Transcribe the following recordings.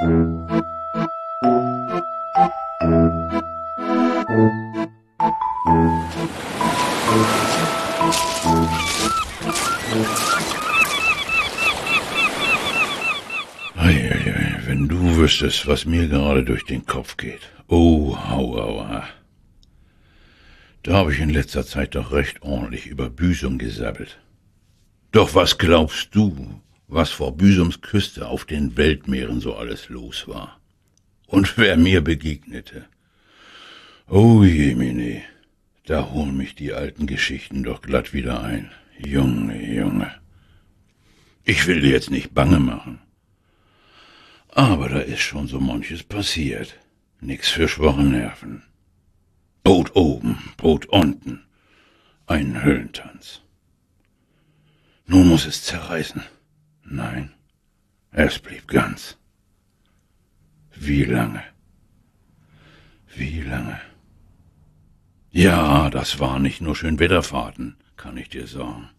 Wenn du wüsstest, was mir gerade durch den Kopf geht. Oh, hau, hau, hau. Da habe ich in letzter Zeit doch recht ordentlich über Büsum gesabbelt. Doch was glaubst du, was vor Büsums Küste auf den Weltmeeren so alles los war? Und wer mir begegnete? Oh jemine, da holen mich die alten Geschichten doch glatt wieder ein. Junge, Junge. Ich will dir jetzt nicht bange machen. Aber da ist schon so manches passiert. Nix für schwache Nerven. Boot oben, Boot unten. Ein Höllentanz. Nun muss es zerreißen. Nein, es blieb ganz. Wie lange? Wie lange? Ja, das war nicht nur schön Wetterfahrten, kann ich dir sagen.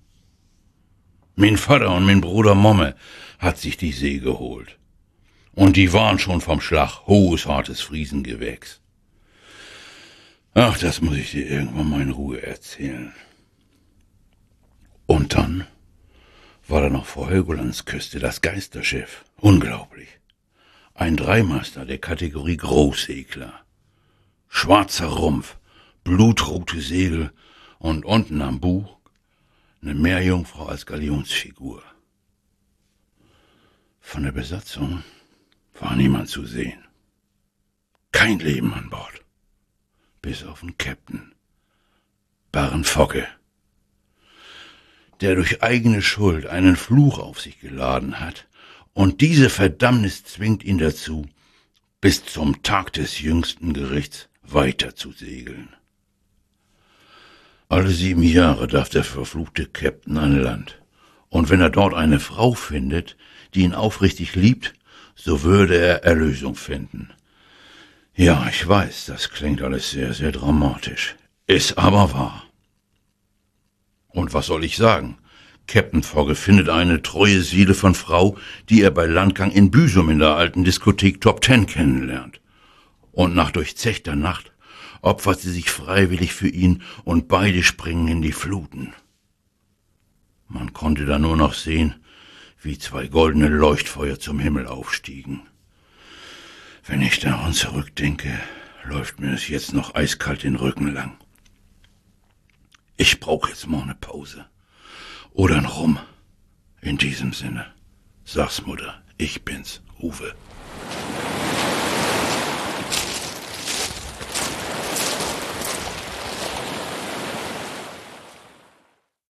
Mein Vater und mein Bruder Momme hat sich die See geholt. Und die waren schon vom Schlag hohes, hartes Friesengewächs. Ach, das muss ich dir irgendwann mal in Ruhe erzählen. Und dann war da noch vor Helgolands Küste das Geisterschiff. Unglaublich. Ein Dreimaster der Kategorie Großsegler. Schwarzer Rumpf, blutrote Segel und unten am Buch eine Meerjungfrau als Galionsfigur. Von der Besatzung war niemand zu sehen. Kein Leben an Bord. Bis auf den Captain. Barren Fogge. Der durch eigene Schuld einen Fluch auf sich geladen hat, und diese Verdammnis zwingt ihn dazu, bis zum Tag des jüngsten Gerichts weiter zu segeln. Alle sieben Jahre darf der verfluchte Captain an Land. Und wenn er dort eine Frau findet, die ihn aufrichtig liebt, so würde er Erlösung finden. Ja, ich weiß, das klingt alles sehr, sehr dramatisch. Ist aber wahr. Und was soll ich sagen? Captain Fogge findet eine treue Seele von Frau, die er bei Landgang in Büsum in der alten Diskothek Top Ten kennenlernt. Und nach durchzechter Nacht opfert sie sich freiwillig für ihn und beide springen in die Fluten. Man konnte da nur noch sehen, wie zwei goldene Leuchtfeuer zum Himmel aufstiegen. Wenn ich daran zurückdenke, läuft mir es jetzt noch eiskalt den Rücken lang. Ich brauche jetzt mal eine Pause. Oder ein Rum. In diesem Sinne. Sag's Mutter, ich bin's, Uwe.